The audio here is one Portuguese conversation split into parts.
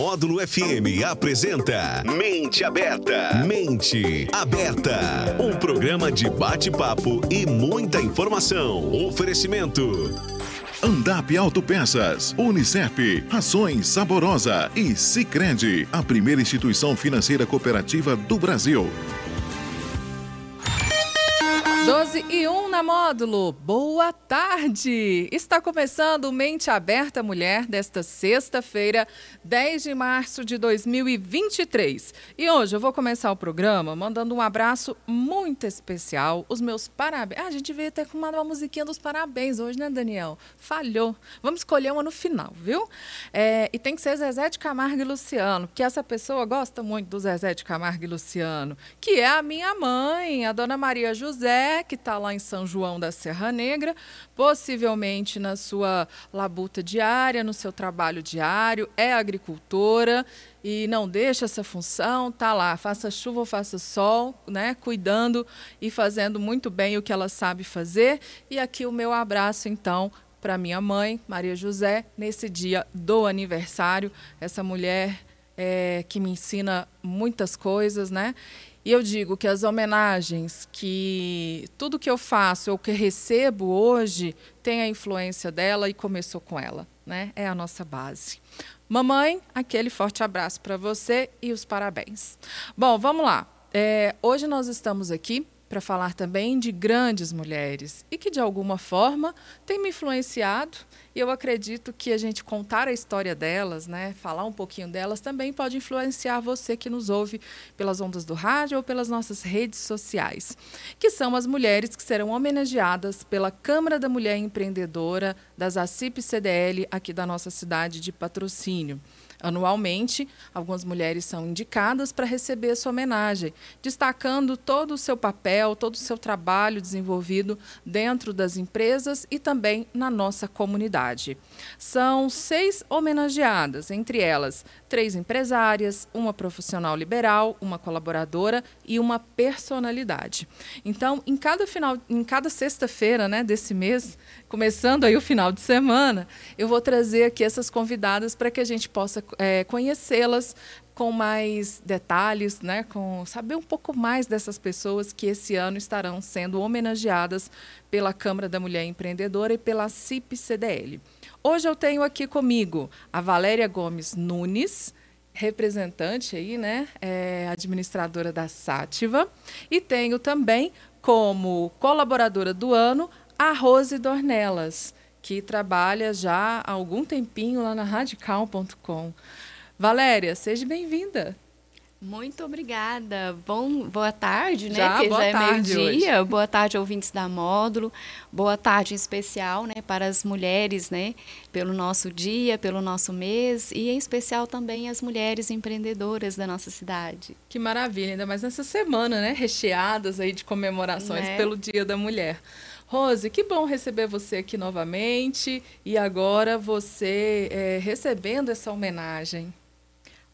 Módulo FM apresenta Mente Aberta. Mente Aberta. Um programa de bate-papo e muita informação. Oferecimento. Andap Autopeças, Unicep, Rações Saborosa e Sicredi, a primeira instituição financeira cooperativa do Brasil. 12 e 1 na módulo. Boa tarde! Está começando Mente Aberta Mulher desta sexta-feira, 10 de março de 2023. E hoje eu vou começar o programa mandando um abraço muito especial. Os meus parabéns. Ah, a gente veio até com uma musiquinha dos parabéns hoje, né, Daniel? Falhou. Vamos escolher uma no final, viu? É, e tem que ser Zezé de Camargo e Luciano, porque essa pessoa gosta muito do Zezé de Camargo e Luciano, que é a minha mãe, a dona Maria José que está lá em São João da Serra Negra, possivelmente na sua labuta diária, no seu trabalho diário, é agricultora e não deixa essa função, tá lá, faça chuva ou faça sol, né, cuidando e fazendo muito bem o que ela sabe fazer. E aqui o meu abraço então para minha mãe, Maria José, nesse dia do aniversário, essa mulher é, que me ensina muitas coisas, né? E eu digo que as homenagens, que tudo que eu faço ou que recebo hoje tem a influência dela e começou com ela, né? É a nossa base. Mamãe, aquele forte abraço para você e os parabéns. Bom, vamos lá. É, hoje nós estamos aqui para falar também de grandes mulheres e que de alguma forma tem me influenciado. E eu acredito que a gente contar a história delas, né, falar um pouquinho delas, também pode influenciar você que nos ouve pelas ondas do rádio ou pelas nossas redes sociais, que são as mulheres que serão homenageadas pela Câmara da Mulher Empreendedora das ACIP CDL aqui da nossa cidade de patrocínio. Anualmente, algumas mulheres são indicadas para receber essa homenagem, destacando todo o seu papel, todo o seu trabalho desenvolvido dentro das empresas e também na nossa comunidade. São seis homenageadas, entre elas três empresárias, uma profissional liberal, uma colaboradora e uma personalidade. Então, em cada final, em cada sexta-feira, né, desse mês, começando aí o final de semana, eu vou trazer aqui essas convidadas para que a gente possa é, conhecê-las com mais detalhes, né, com saber um pouco mais dessas pessoas que esse ano estarão sendo homenageadas pela Câmara da Mulher Empreendedora e pela CIP-CDL. Hoje eu tenho aqui comigo a Valéria Gomes Nunes, representante aí, né, é, administradora da Sátiva, e tenho também como colaboradora do ano a Rose Dornelas, que trabalha já há algum tempinho lá na radical.com. Valéria, seja bem-vinda. Muito obrigada. Bom, boa tarde, né? Já, Porque boa já é tarde meio-dia. Boa tarde, ouvintes da Módulo. Boa tarde em especial, né, para as mulheres, né, pelo nosso dia, pelo nosso mês e em especial também as mulheres empreendedoras da nossa cidade. Que maravilha, ainda mais nessa semana, né, recheadas aí de comemorações Né? pelo Dia da Mulher. Rose, que bom receber você aqui novamente e agora você é, recebendo essa homenagem.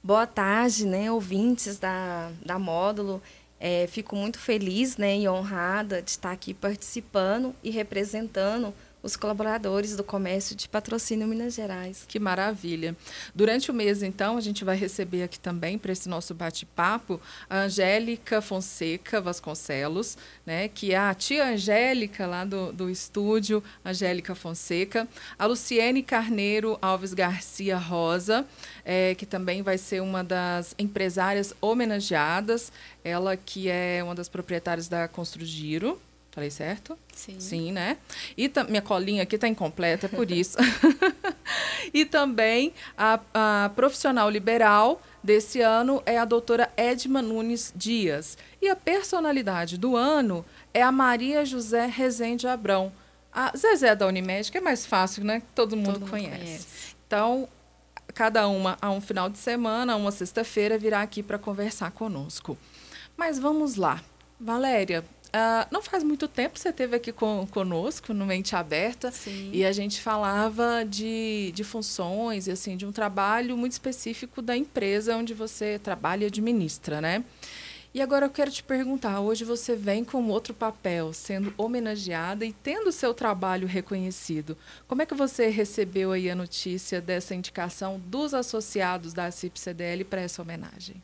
Boa tarde, né, ouvintes da, da Módulo. É, fico muito feliz né, e honrada de estar aqui participando e representando os colaboradores do comércio de patrocínio Minas Gerais. Que maravilha. Durante o mês, então, a gente vai receber aqui também, para esse nosso bate-papo, a Angélica Fonseca Vasconcelos, né, que é a tia Angélica lá do, do estúdio, Angélica Fonseca, a Luciene Carneiro Alves Garcia Rosa, eh, que também vai ser uma das empresárias homenageadas, ela que é uma das proprietárias da Construgiro. Falei certo? Sim. Sim, né? E minha colinha aqui está incompleta, é por isso. e também a, a profissional liberal desse ano é a doutora Edma Nunes Dias. E a personalidade do ano é a Maria José Rezende Abrão. A Zezé da Unimed, que é mais fácil, né? Que todo mundo, Todo conhece. conhece. Então, cada uma a um final de semana, a uma sexta-feira, virá aqui para conversar conosco. Mas vamos lá. Valéria, ah, não faz muito tempo que você esteve aqui com, conosco no Mente Aberta Sim. e a gente falava de, de funções e assim de um trabalho muito específico da empresa onde você trabalha e administra, né? E agora eu quero te perguntar, hoje você vem com outro papel, sendo homenageada e tendo seu trabalho reconhecido. Como é que você recebeu aí a notícia dessa indicação dos associados da CIP-CDL para essa homenagem?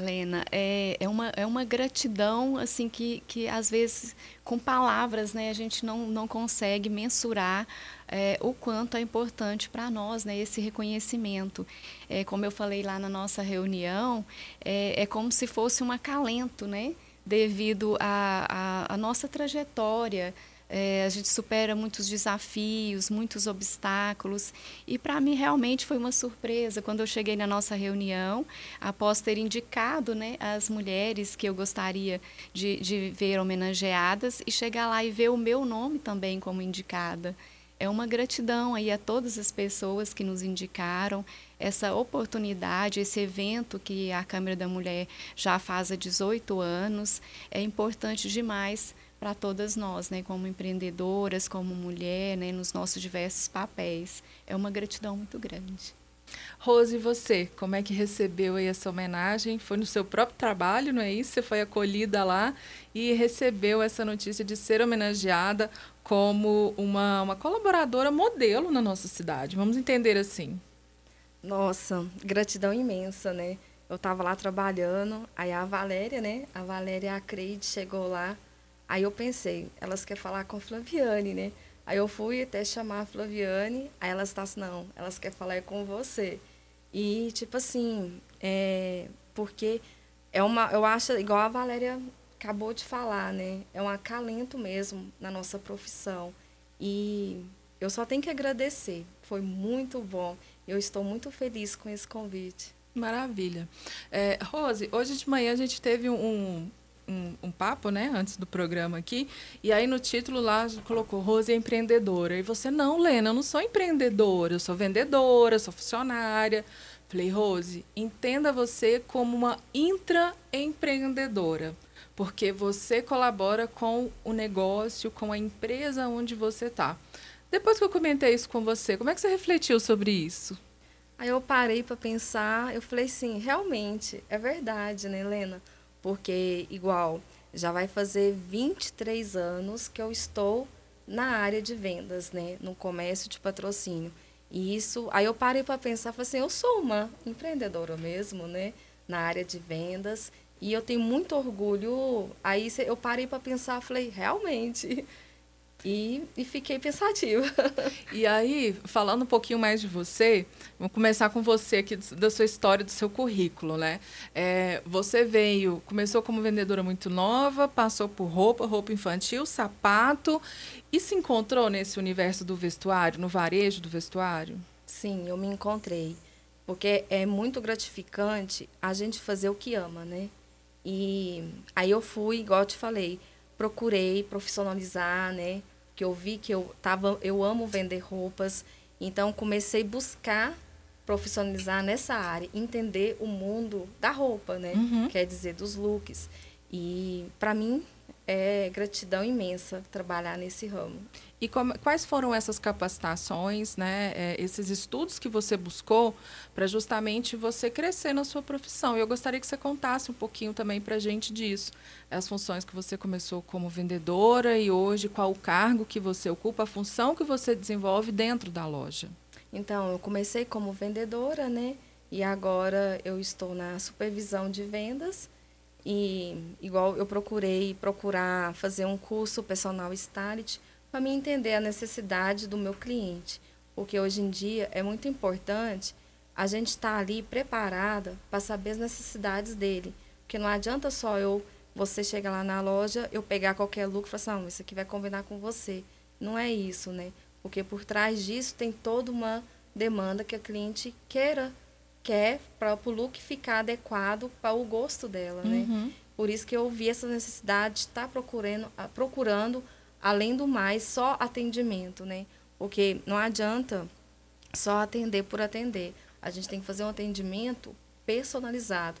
Lena, é, é, uma, é uma gratidão assim que, que às vezes com palavras né, a gente não, não consegue mensurar é, o quanto é importante para nós né, esse reconhecimento. É, como eu falei lá na nossa reunião, é, é como se fosse um acalento, né, devido à nossa trajetória, é, a gente supera muitos desafios, muitos obstáculos. E para mim realmente foi uma surpresa quando eu cheguei na nossa reunião, após ter indicado né, as mulheres que eu gostaria de, de ver homenageadas, e chegar lá e ver o meu nome também como indicada. É uma gratidão aí a todas as pessoas que nos indicaram essa oportunidade, esse evento que a Câmara da Mulher já faz há 18 anos. É importante demais para todas nós, né, como empreendedoras, como mulher, né, nos nossos diversos papéis. É uma gratidão muito grande. Rose, e você, como é que recebeu aí essa homenagem? Foi no seu próprio trabalho, não é isso? Você foi acolhida lá e recebeu essa notícia de ser homenageada como uma, uma colaboradora modelo na nossa cidade. Vamos entender assim. Nossa, gratidão imensa, né? Eu estava lá trabalhando, aí a Valéria, né? A Valéria e a Creide chegou lá Aí eu pensei, elas querem falar com a Flaviane, né? Aí eu fui até chamar a Flaviane, aí elas estão assim, não, elas querem falar com você. E, tipo assim, é, porque é uma, eu acho, igual a Valéria acabou de falar, né? É um acalento mesmo na nossa profissão. E eu só tenho que agradecer. Foi muito bom. Eu estou muito feliz com esse convite. Maravilha. É, Rose, hoje de manhã a gente teve um, um, um, papo, né, antes do programa aqui, e aí no título lá colocou Rose é empreendedora. E você, não, Lena, eu não sou empreendedora, eu sou vendedora, sou funcionária. Falei, Rose, entenda você como uma intraempreendedora, porque você colabora com o negócio, com a empresa onde você está. Depois que eu comentei isso com você, como é que você refletiu sobre isso? Aí eu parei para pensar, eu falei assim, realmente, é verdade, né, Helena? Porque igual já vai fazer 23 anos que eu estou na área de vendas, né, no comércio de patrocínio. E isso, aí eu parei para pensar, falei assim, eu sou uma empreendedora mesmo, né, na área de vendas, e eu tenho muito orgulho. Aí eu parei para pensar, falei, realmente, e, e, fiquei pensativa. E aí, falando um pouquinho mais de você, vamos começar com você aqui, da sua história, do seu currículo, né? É, você veio, começou como vendedora muito nova, passou por roupa, roupa infantil, sapato, e se encontrou nesse universo do vestuário, no varejo do vestuário? Sim, eu me encontrei. Porque é muito gratificante a gente fazer o que ama, né? E aí eu fui, igual eu te falei, procurei profissionalizar, né? Que eu vi que eu tava, eu amo vender roupas, então comecei a buscar profissionalizar nessa área, entender o mundo da roupa, né? Uhum. Quer dizer, dos looks. E para mim é gratidão imensa trabalhar nesse ramo. E como, quais foram essas capacitações, né, é, esses estudos que você buscou para justamente você crescer na sua profissão? Eu gostaria que você contasse um pouquinho também para a gente disso. As funções que você começou como vendedora e hoje qual o cargo que você ocupa, a função que você desenvolve dentro da loja. Então, eu comecei como vendedora, né? E agora eu estou na supervisão de vendas. E igual eu procurei procurar fazer um curso personal stylist para me entender a necessidade do meu cliente. Porque hoje em dia é muito importante a gente estar tá ali preparada para saber as necessidades dele. Porque não adianta só eu, você chegar lá na loja, eu pegar qualquer look e falar assim, ah, isso aqui vai combinar com você. Não é isso, né? Porque por trás disso tem toda uma demanda que a cliente queira, quer para o look ficar adequado para o gosto dela, né? Uhum. Por isso que eu vi essa necessidade de estar tá procurando, procurando além do mais, só atendimento, né? Porque não adianta só atender por atender. A gente tem que fazer um atendimento personalizado.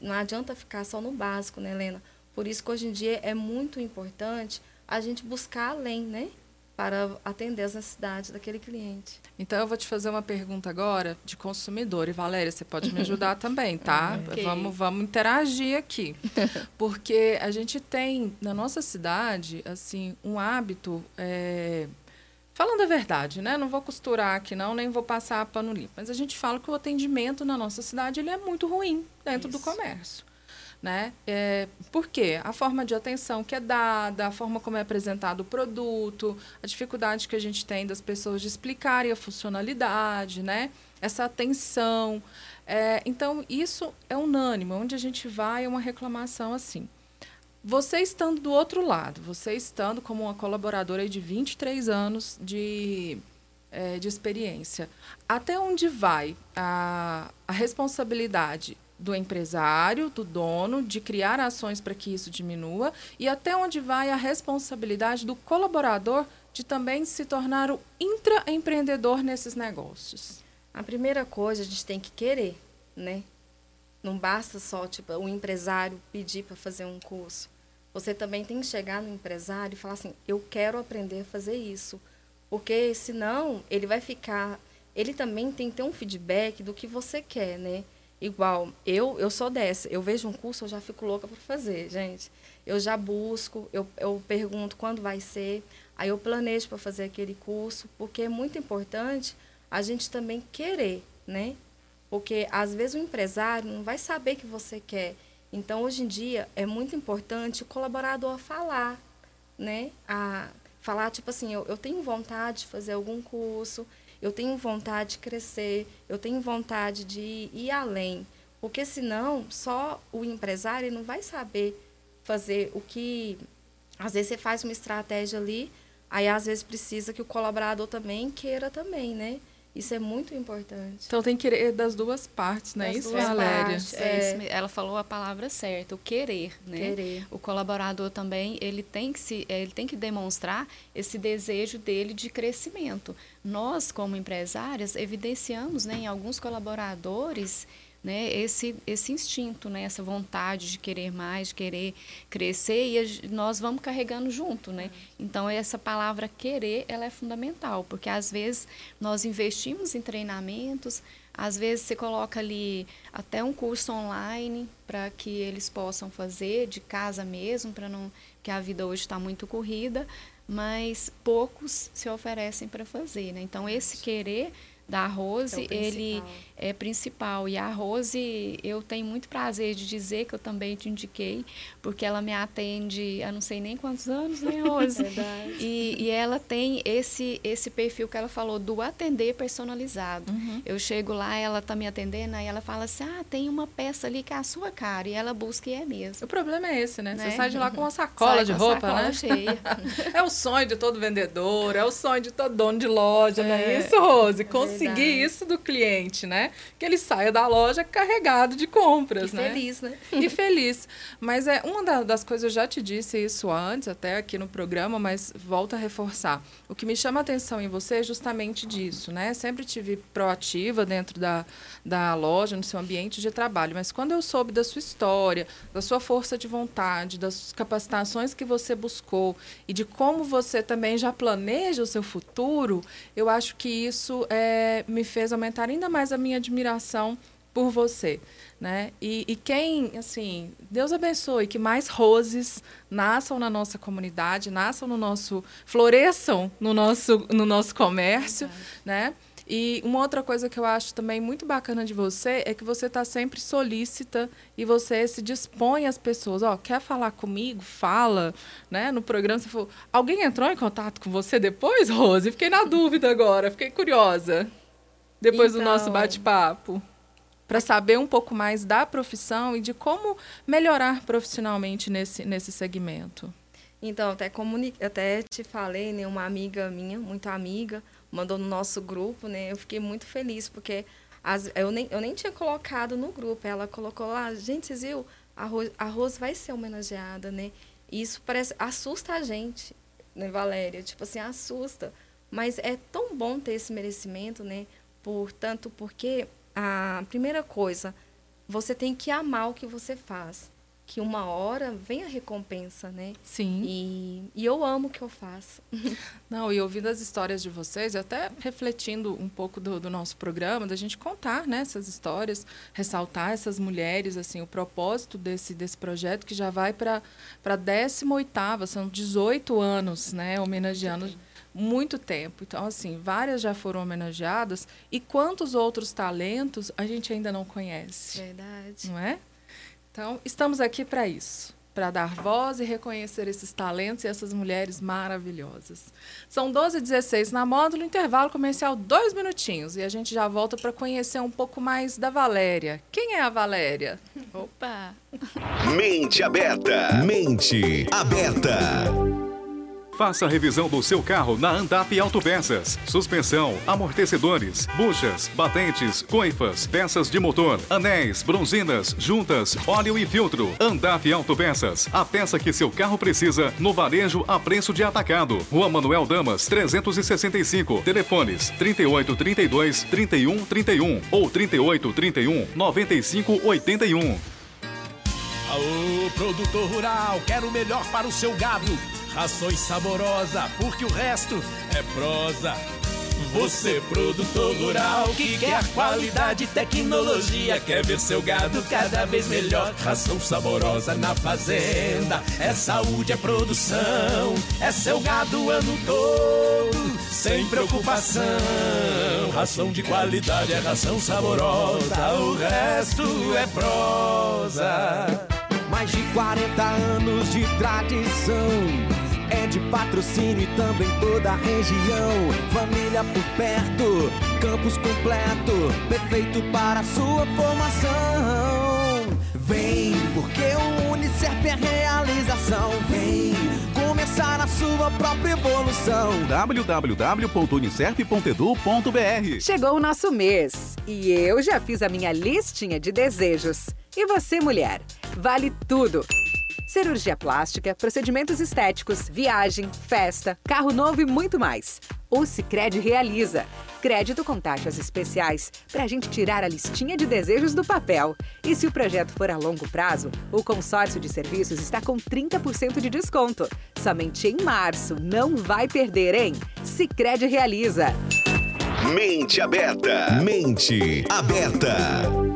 Não adianta ficar só no básico, né, Helena? Por isso que hoje em dia é muito importante a gente buscar além, né? Para atender as necessidades daquele cliente. Então eu vou te fazer uma pergunta agora de consumidor e Valéria, você pode me ajudar também, tá? Okay. Vamos, vamos interagir aqui, porque a gente tem na nossa cidade assim um hábito é... Falando a verdade, né? Não vou costurar aqui não, nem vou passar pano limpo. Mas a gente fala que o atendimento na nossa cidade ele é muito ruim dentro Isso. do comércio. Né? É, por quê? A forma de atenção que é dada, a forma como é apresentado o produto, a dificuldade que a gente tem das pessoas de explicarem a funcionalidade, né? essa atenção. É, então, isso é unânime. Onde a gente vai é uma reclamação assim. Você estando do outro lado, você estando como uma colaboradora de 23 anos de, é, de experiência, até onde vai a, a responsabilidade do empresário, do dono, de criar ações para que isso diminua e até onde vai a responsabilidade do colaborador de também se tornar o intraempreendedor nesses negócios? A primeira coisa a gente tem que querer, né? Não basta só tipo o empresário pedir para fazer um curso. Você também tem que chegar no empresário e falar assim: "Eu quero aprender a fazer isso". Porque senão ele vai ficar, ele também tem que ter um feedback do que você quer, né? Igual, eu eu sou dessa. Eu vejo um curso, eu já fico louca para fazer, gente. Eu já busco, eu, eu pergunto quando vai ser, aí eu planejo para fazer aquele curso, porque é muito importante a gente também querer, né? Porque às vezes o empresário não vai saber que você quer. Então, hoje em dia, é muito importante o colaborador falar, né? A falar, tipo assim, eu, eu tenho vontade de fazer algum curso, eu tenho vontade de crescer, eu tenho vontade de ir além. Porque senão, só o empresário não vai saber fazer o que. Às vezes você faz uma estratégia ali, aí às vezes precisa que o colaborador também queira também, né? Isso é muito importante. Então tem que querer das duas partes, né? Das isso, Valéria? É. é ela falou a palavra certa, o querer, né? Querer. O colaborador também, ele tem que se, ele tem que demonstrar esse desejo dele de crescimento. Nós, como empresárias, evidenciamos, né, em alguns colaboradores né, esse, esse instinto, né, essa vontade de querer mais, de querer crescer, e a, nós vamos carregando junto. Né? Então, essa palavra querer ela é fundamental, porque às vezes nós investimos em treinamentos, às vezes você coloca ali até um curso online para que eles possam fazer de casa mesmo, para não que a vida hoje está muito corrida, mas poucos se oferecem para fazer. Né? Então, esse querer da Rose, é ele é principal. E a Rose, eu tenho muito prazer de dizer que eu também te indiquei, porque ela me atende há não sei nem quantos anos, né, Rose? Verdade. E, e ela tem esse, esse perfil que ela falou do atender personalizado. Uhum. Eu chego lá, ela tá me atendendo, aí ela fala assim: ah, tem uma peça ali que é a sua cara. E ela busca e é mesmo. O problema é esse, né? né? Você sai de lá com uma sacola sai de roupa, sacola né? Cheia. é o sonho de todo vendedor, é o sonho de todo dono de loja, é. não é isso, Rose? É Conseguir isso do cliente, né? Que ele saia da loja carregado de compras, e né? feliz, né? E feliz. Mas é uma das coisas, eu já te disse isso antes, até aqui no programa, mas volto a reforçar. O que me chama a atenção em você é justamente disso, né? Sempre tive proativa dentro da, da loja, no seu ambiente de trabalho, mas quando eu soube da sua história, da sua força de vontade, das capacitações que você buscou e de como você também já planeja o seu futuro, eu acho que isso é, me fez aumentar ainda mais a minha admiração por você, né? E, e, quem, assim, Deus abençoe que mais roses nasçam na nossa comunidade, nasçam no nosso, floresçam no nosso, no nosso comércio, né? E uma outra coisa que eu acho também muito bacana de você é que você está sempre solícita e você se dispõe às pessoas. Ó, quer falar comigo? Fala, né? No programa você falou, alguém entrou em contato com você depois, Rose? Fiquei na dúvida agora, fiquei curiosa. Depois então... do nosso bate-papo para saber um pouco mais da profissão e de como melhorar profissionalmente nesse, nesse segmento. Então, até, comuni até te falei, né, uma amiga minha, muito amiga, mandou no nosso grupo, né? Eu fiquei muito feliz, porque as, eu, nem, eu nem tinha colocado no grupo. Ela colocou lá, gente, vocês viram? A Rose, a Rose vai ser homenageada, né? E isso parece, assusta a gente, né, Valéria? Tipo assim, assusta. Mas é tão bom ter esse merecimento, né? Portanto, porque a primeira coisa, você tem que amar o que você faz. Que uma hora vem a recompensa, né? Sim. E, e eu amo o que eu faço. Não, e ouvindo as histórias de vocês, até refletindo um pouco do, do, nosso programa, da gente contar né, essas histórias, ressaltar essas mulheres, assim, o propósito desse, desse projeto que já vai para a 18 são 18 anos, né, homenageando muito tempo. Então, assim, várias já foram homenageadas e quantos outros talentos a gente ainda não conhece. Verdade. Não é? Então, estamos aqui para isso, para dar voz e reconhecer esses talentos e essas mulheres maravilhosas. São 12 e 16 na módulo, intervalo comercial, dois minutinhos, e a gente já volta para conhecer um pouco mais da Valéria. Quem é a Valéria? Opa! Mente aberta. Mente aberta. Faça a revisão do seu carro na Andap Autopeças. Suspensão, amortecedores, buchas, batentes, coifas, peças de motor, anéis, bronzinas, juntas, óleo e filtro. Andap Autopeças. A peça que seu carro precisa no varejo a preço de atacado. Rua Manuel Damas, 365. Telefones 3832 3131 ou 3831 9581. Aô, produtor rural, quero o melhor para o seu gado. Rações saborosa, porque o resto é prosa. Você, produtor rural, que quer qualidade tecnologia, quer ver seu gado cada vez melhor. Ração saborosa na fazenda, é saúde, é produção, é seu gado o ano todo, sem preocupação. Ração de qualidade é ração saborosa, o resto é prosa. Mais de 40 anos de tradição de patrocínio e também toda a região. Família por perto, campus completo, perfeito para a sua formação. Vem, porque o Unicef é realização. Vem começar a sua própria evolução. www.unicef.edu.br Chegou o nosso mês e eu já fiz a minha listinha de desejos. E você, mulher? Vale tudo! Cirurgia plástica, procedimentos estéticos, viagem, festa, carro novo e muito mais. O Cicred realiza. Crédito com taxas especiais para a gente tirar a listinha de desejos do papel. E se o projeto for a longo prazo, o consórcio de serviços está com 30% de desconto. Somente em março. Não vai perder, hein? Cicred realiza. Mente aberta. Mente aberta.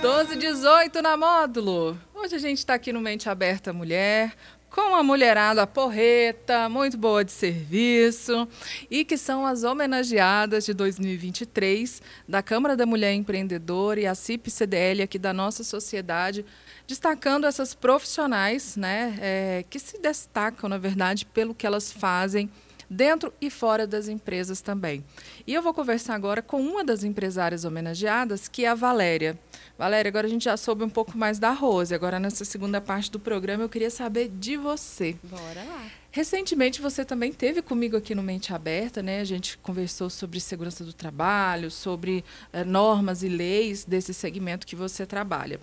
12 18 na módulo. Hoje a gente está aqui no Mente Aberta Mulher, com a mulherada porreta, muito boa de serviço, e que são as homenageadas de 2023 da Câmara da Mulher Empreendedora e a CIP-CDL aqui da nossa sociedade, destacando essas profissionais né, é, que se destacam, na verdade, pelo que elas fazem dentro e fora das empresas também. E eu vou conversar agora com uma das empresárias homenageadas, que é a Valéria. Valéria, agora a gente já soube um pouco mais da Rose. Agora, nessa segunda parte do programa, eu queria saber de você. Bora lá. Recentemente você também teve comigo aqui no Mente Aberta, né? A gente conversou sobre segurança do trabalho, sobre eh, normas e leis desse segmento que você trabalha.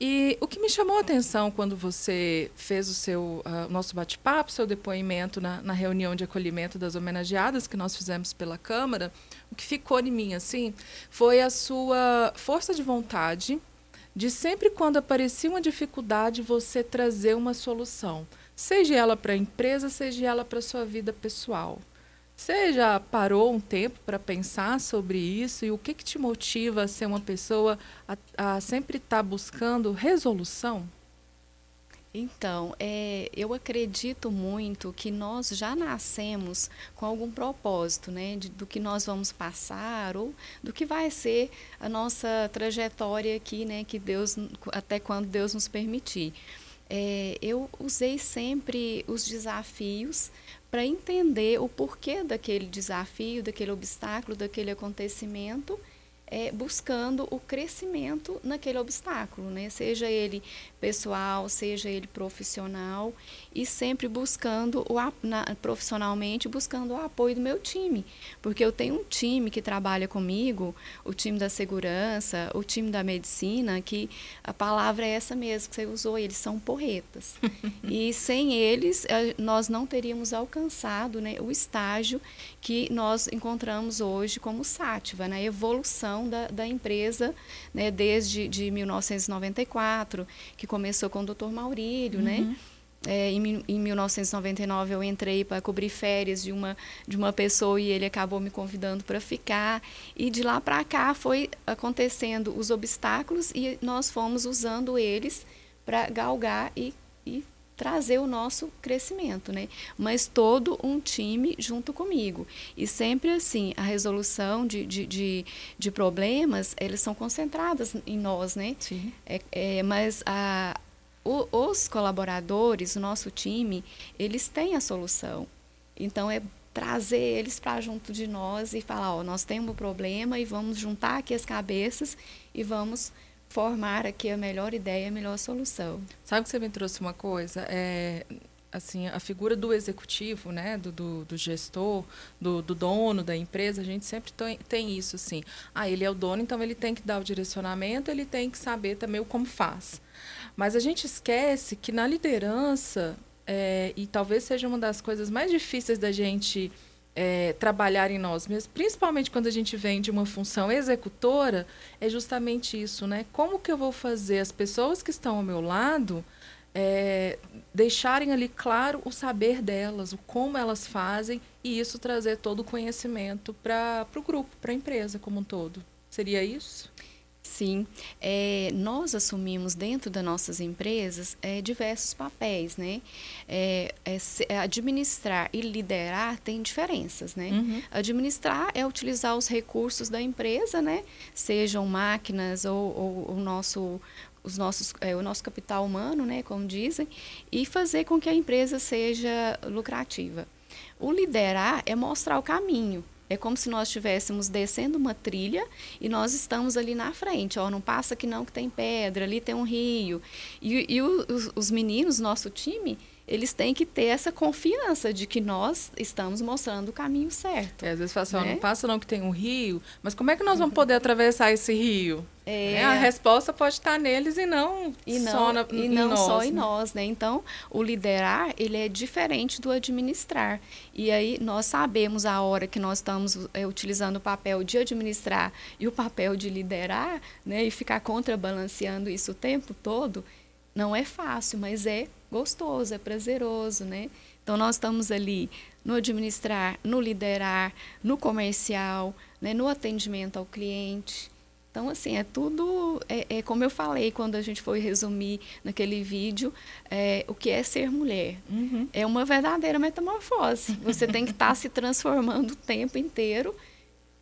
E o que me chamou a atenção quando você fez o seu uh, nosso bate-papo, seu depoimento na, na, reunião de acolhimento das homenageadas que nós fizemos pela Câmara, o que ficou em mim assim foi a sua força de vontade de sempre quando aparecia uma dificuldade você trazer uma solução, seja ela para a empresa, seja ela para a sua vida pessoal. Você já parou um tempo para pensar sobre isso e o que, que te motiva a ser uma pessoa a, a sempre estar tá buscando resolução? Então, é, eu acredito muito que nós já nascemos com algum propósito, né, de, do que nós vamos passar ou do que vai ser a nossa trajetória aqui, né, que Deus até quando Deus nos permitir. É, eu usei sempre os desafios para entender o porquê daquele desafio, daquele obstáculo, daquele acontecimento, é, buscando o crescimento naquele obstáculo, né? seja ele pessoal, seja ele profissional, e sempre buscando, o, na, profissionalmente, buscando o apoio do meu time. Porque eu tenho um time que trabalha comigo, o time da segurança, o time da medicina, que a palavra é essa mesmo que você usou, eles são porretas. e sem eles, eh, nós não teríamos alcançado né, o estágio que nós encontramos hoje como sátiva, na né? evolução da, da empresa, né, desde de 1994, que começou com o Dr. Maurílio, né? uhum. né? É, em, em 1999 eu entrei para cobrir férias de uma de uma pessoa e ele acabou me convidando para ficar e de lá para cá foi acontecendo os obstáculos e nós fomos usando eles para galgar e, e trazer o nosso crescimento, né? Mas todo um time junto comigo. E sempre assim, a resolução de, de, de, de problemas, eles são concentradas em nós, né? Sim. É, é, mas a, o, os colaboradores, o nosso time, eles têm a solução. Então, é trazer eles para junto de nós e falar, ó, nós temos um problema e vamos juntar aqui as cabeças e vamos formar aqui a melhor ideia, a melhor solução. Sabe que você me trouxe uma coisa? É, assim, a figura do executivo, né, do, do, do gestor, do, do, dono da empresa, a gente sempre tem, isso, assim. Ah, ele é o dono, então ele tem que dar o direcionamento, ele tem que saber também o como faz. Mas a gente esquece que na liderança, é, e talvez seja uma das coisas mais difíceis da gente é, trabalhar em nós mesmos, principalmente quando a gente vem de uma função executora, é justamente isso, né? Como que eu vou fazer as pessoas que estão ao meu lado é, deixarem ali claro o saber delas, o como elas fazem e isso trazer todo o conhecimento para o grupo, para a empresa como um todo. Seria isso? Sim, é, nós assumimos dentro das nossas empresas é, diversos papéis, né? É, é, é, administrar e liderar tem diferenças, né? Uhum. Administrar é utilizar os recursos da empresa, né? Sejam máquinas ou, ou o nosso os nossos, é, o nosso capital humano, né, como dizem, e fazer com que a empresa seja lucrativa. O liderar é mostrar o caminho, é como se nós estivéssemos descendo uma trilha e nós estamos ali na frente. Ó, não passa aqui não que tem pedra, ali tem um rio. E, e os, os meninos, nosso time, eles têm que ter essa confiança de que nós estamos mostrando o caminho certo. É, às vezes fala assim, né? não passa não que tem um rio, mas como é que nós vamos poder atravessar esse rio? É. Né? A resposta pode estar neles e não, e não só, na, e em não nós, só né? em nós, né? Então, o liderar, ele é diferente do administrar. E aí, nós sabemos a hora que nós estamos é, utilizando o papel de administrar e o papel de liderar, né? E ficar contrabalanceando isso o tempo todo, não é fácil, mas é gostoso, é prazeroso, né? Então nós estamos ali no administrar, no liderar, no comercial, né, no atendimento ao cliente. Então, assim, é tudo, é, é, como eu falei quando a gente foi resumir naquele vídeo, é, o que é ser mulher. Uhum. É uma verdadeira metamorfose. Você tem que estar tá se transformando o tempo inteiro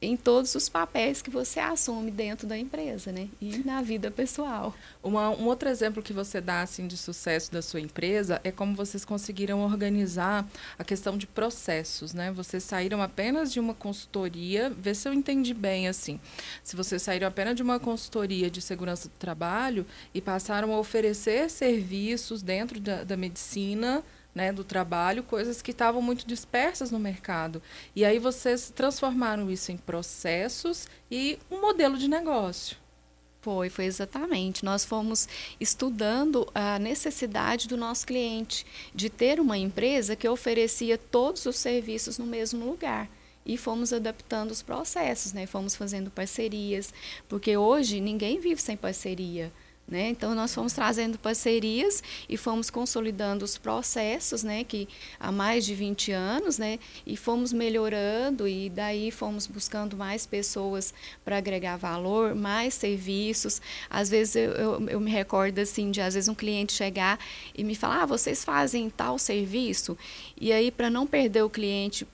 em todos os papéis que você assume dentro da empresa, né? E na vida pessoal. Uma, um outro exemplo que você dá assim de sucesso da sua empresa é como vocês conseguiram organizar a questão de processos, né? Vocês saíram apenas de uma consultoria, vê se eu entendi bem assim. Se vocês saíram apenas de uma consultoria de segurança do trabalho e passaram a oferecer serviços dentro da, da medicina né, do trabalho, coisas que estavam muito dispersas no mercado. E aí vocês transformaram isso em processos e um modelo de negócio. Foi, foi exatamente. Nós fomos estudando a necessidade do nosso cliente de ter uma empresa que oferecia todos os serviços no mesmo lugar e fomos adaptando os processos, né? Fomos fazendo parcerias, porque hoje ninguém vive sem parceria. Né? Então, nós fomos trazendo parcerias e fomos consolidando os processos, né? que há mais de 20 anos, né? e fomos melhorando, e daí fomos buscando mais pessoas para agregar valor, mais serviços. Às vezes, eu, eu, eu, me recordo assim, de às vezes um cliente chegar e me falar, ah, vocês fazem tal serviço? E aí, para não perder o cliente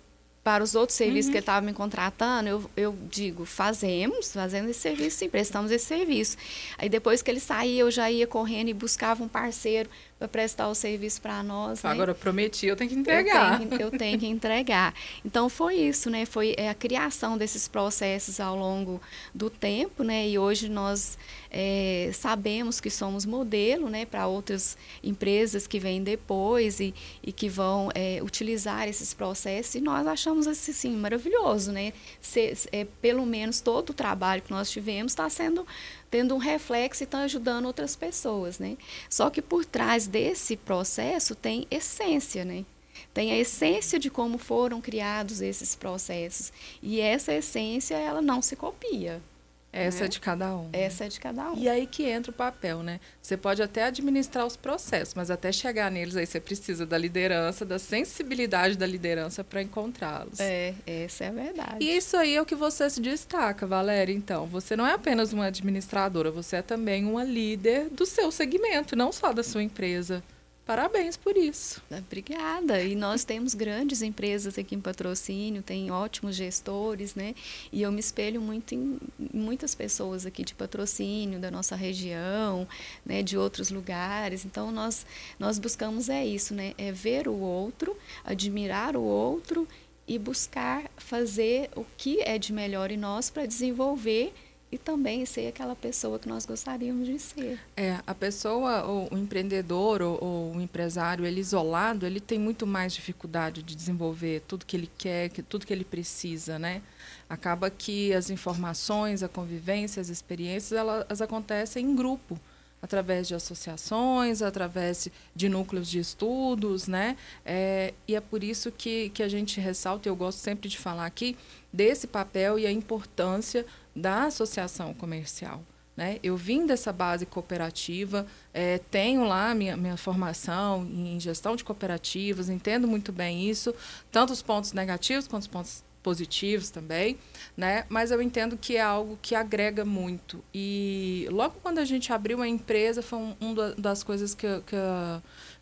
para os outros serviços uhum. que ele estava me contratando, eu, eu digo, fazemos, fazendo esse serviço, sim, prestamos esse serviço. Aí depois que ele saía, eu já ia correndo e buscava um parceiro para prestar o serviço para nós. Né? Agora, eu prometi, eu tenho que entregar. Eu tenho, eu tenho, que entregar. Então, foi isso, né? Foi é, a criação desses processos ao longo do tempo, né? E hoje nós é, sabemos que somos modelo, né? Para outras empresas que vêm depois e, e que vão é, utilizar esses processos. E nós achamos, assim, maravilhoso, né? Se, é, pelo menos todo o trabalho que nós tivemos está sendo tendo um reflexo e estão ajudando outras pessoas, né? Só que por trás desse processo tem essência, né? Tem a essência de como foram criados esses processos. E essa essência, ela não se copia. Essa né? é de cada um. Essa é de cada um. E aí que entra o papel, né? Você pode até administrar os processos, mas até chegar neles aí você precisa da liderança, da sensibilidade da liderança para encontrá-los. É, essa é a verdade. E isso aí é o que você se destaca, Valéria. Então, você não é apenas uma administradora, você é também uma líder do seu segmento, não só da sua empresa. Parabéns por isso. Obrigada. E nós temos grandes empresas aqui em patrocínio, tem ótimos gestores, né? E eu me espelho muito em muitas pessoas aqui de patrocínio, da nossa região, né? de outros lugares. Então, nós, nós buscamos é isso, né? É ver o outro, admirar o outro e buscar fazer o que é de melhor em nós para desenvolver e também ser aquela pessoa que nós gostaríamos de ser. É, a pessoa, ou o empreendedor ou, ou, o empresário, ele isolado, ele tem muito mais dificuldade de desenvolver tudo que ele quer, que, tudo que ele precisa, né? Acaba que as informações, a convivência, as experiências, elas acontecem em grupo através de associações, através de núcleos de estudos, né? É, e é por isso que, que a gente ressalta, eu gosto sempre de falar aqui, desse papel e a importância da associação comercial. Né? Eu vim dessa base cooperativa, é, tenho lá minha, minha formação em gestão de cooperativas, entendo muito bem isso, tanto os pontos negativos quanto os pontos positivos também, né? Mas eu entendo que é algo que agrega muito. E logo quando a gente abriu a empresa, foi uma um das coisas que, que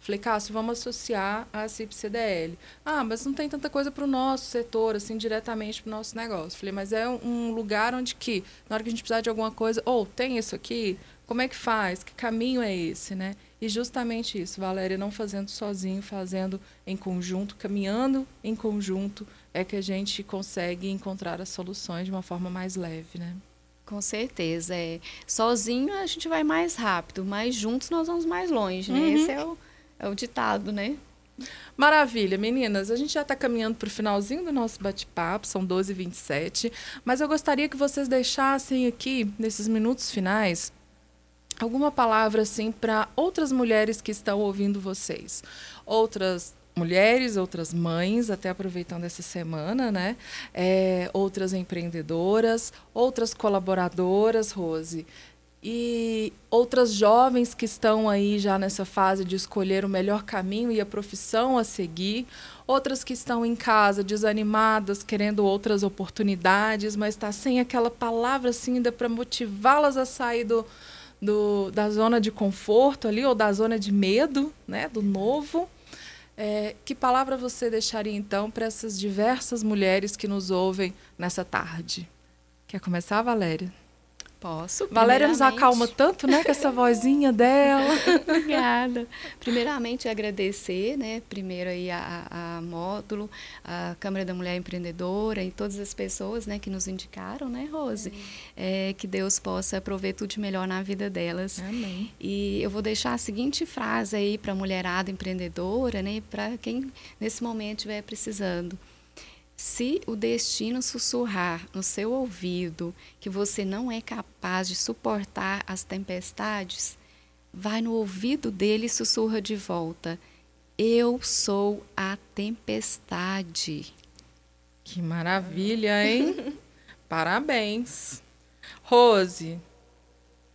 falei, Cássio, vamos associar a CIP-CDL. Ah, mas não tem tanta coisa para o nosso setor, assim, diretamente para o nosso negócio. Falei, mas é um lugar onde que, na hora que a gente precisar de alguma coisa, ou oh, tem isso aqui, como é que faz? Que caminho é esse, né? E justamente isso, Valéria, não fazendo sozinho, fazendo em conjunto, caminhando em conjunto, é que a gente consegue encontrar as soluções de uma forma mais leve, né? Com certeza. É. Sozinho a gente vai mais rápido, mas juntos nós vamos mais longe, né? Uhum. Esse é o, é o ditado, né? Maravilha, meninas. A gente já está caminhando para o finalzinho do nosso bate-papo, são 12h27. Mas eu gostaria que vocês deixassem aqui, nesses minutos finais, alguma palavra assim para outras mulheres que estão ouvindo vocês. Outras mulheres, outras mães, até aproveitando essa semana, né? É, outras empreendedoras, outras colaboradoras, Rose. E outras jovens que estão aí já nessa fase de escolher o melhor caminho e a profissão a seguir, outras que estão em casa desanimadas, querendo outras oportunidades, mas está sem aquela palavra assim ainda para motivá-las a sair do, do, da zona de conforto ali ou da zona de medo, né, do novo. É, que palavra você deixaria então para essas diversas mulheres que nos ouvem nessa tarde? Quer começar, Valéria? Posso. Valéria nos acalma tanto, né, com essa vozinha dela. Obrigada. Primeiramente, agradecer, né, primeiro aí a, a, Módulo, a Câmara da Mulher Empreendedora e todas as pessoas, né, que nos indicaram, né, Rose? É, que Deus possa prover tudo de melhor na vida delas. Amém. E eu vou deixar a seguinte frase aí para a mulherada empreendedora, né, para quem nesse momento estiver precisando. Se o destino sussurrar no seu ouvido que você não é capaz de suportar as tempestades, vai no ouvido dele e sussurra de volta: Eu sou a tempestade. Que maravilha, hein? Parabéns. Rose,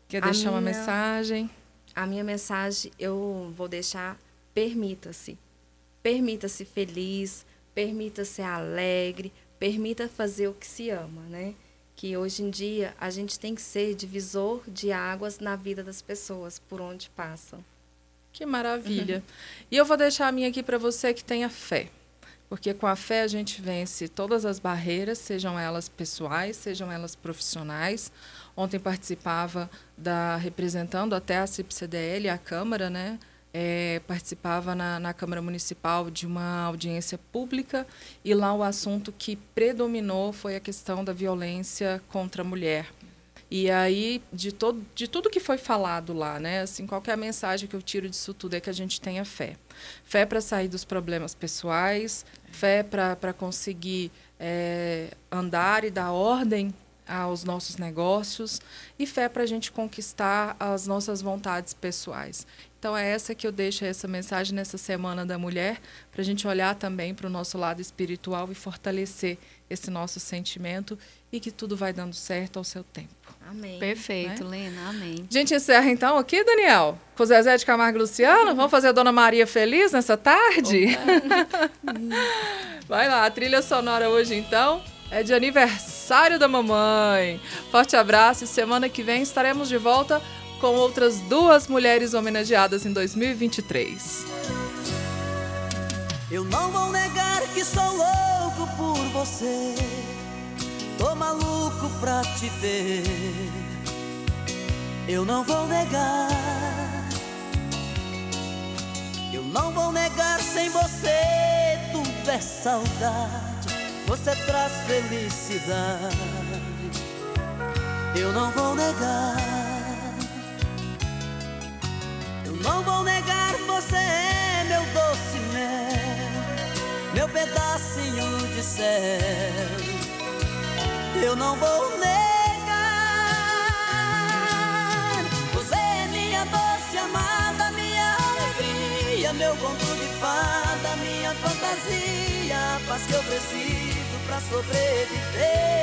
quer a deixar minha, uma mensagem? A minha mensagem eu vou deixar: permita-se. Permita-se feliz permita ser alegre, permita fazer o que se ama, né? Que hoje em dia a gente tem que ser divisor de águas na vida das pessoas por onde passam. Que maravilha. Uhum. E eu vou deixar a minha aqui para você que tenha fé. Porque com a fé a gente vence todas as barreiras, sejam elas pessoais, sejam elas profissionais. Ontem participava da representando até a CIP-CDL, a Câmara, né? É, participava na, na, Câmara Municipal de uma audiência pública e lá o assunto que predominou foi a questão da violência contra a mulher. E aí, de, todo, de tudo que foi falado lá, né? Assim, qual é a mensagem que eu tiro disso tudo é que a gente tenha fé. Fé para sair dos problemas pessoais, fé para conseguir é, andar e dar ordem aos nossos negócios e fé para a gente conquistar as nossas vontades pessoais. Então é essa que eu deixo essa mensagem nessa semana da mulher, para a gente olhar também para o nosso lado espiritual e fortalecer esse nosso sentimento e que tudo vai dando certo ao seu tempo. Amém. Perfeito, né? Lena, amém. A gente encerra então aqui, Daniel, com o Zezé de Camargo e Luciano. Vamos fazer a Dona Maria feliz nessa tarde? Vai lá, a trilha sonora hoje então é de aniversário da mamãe. Forte abraço e semana que vem estaremos de volta com outras duas mulheres homenageadas em 2023. Eu não vou negar que sou louco por você. Tô maluco pra te ver. Eu não vou negar. Eu não vou negar sem você. Tudo é saudade. Você traz felicidade. Eu não vou negar. Eu não vou negar. Você é meu doce mel. Meu pedacinho de céu eu não vou negar. Você é minha doce amada, minha alegria, meu conto de fada, minha fantasia, a paz que eu preciso pra sobreviver.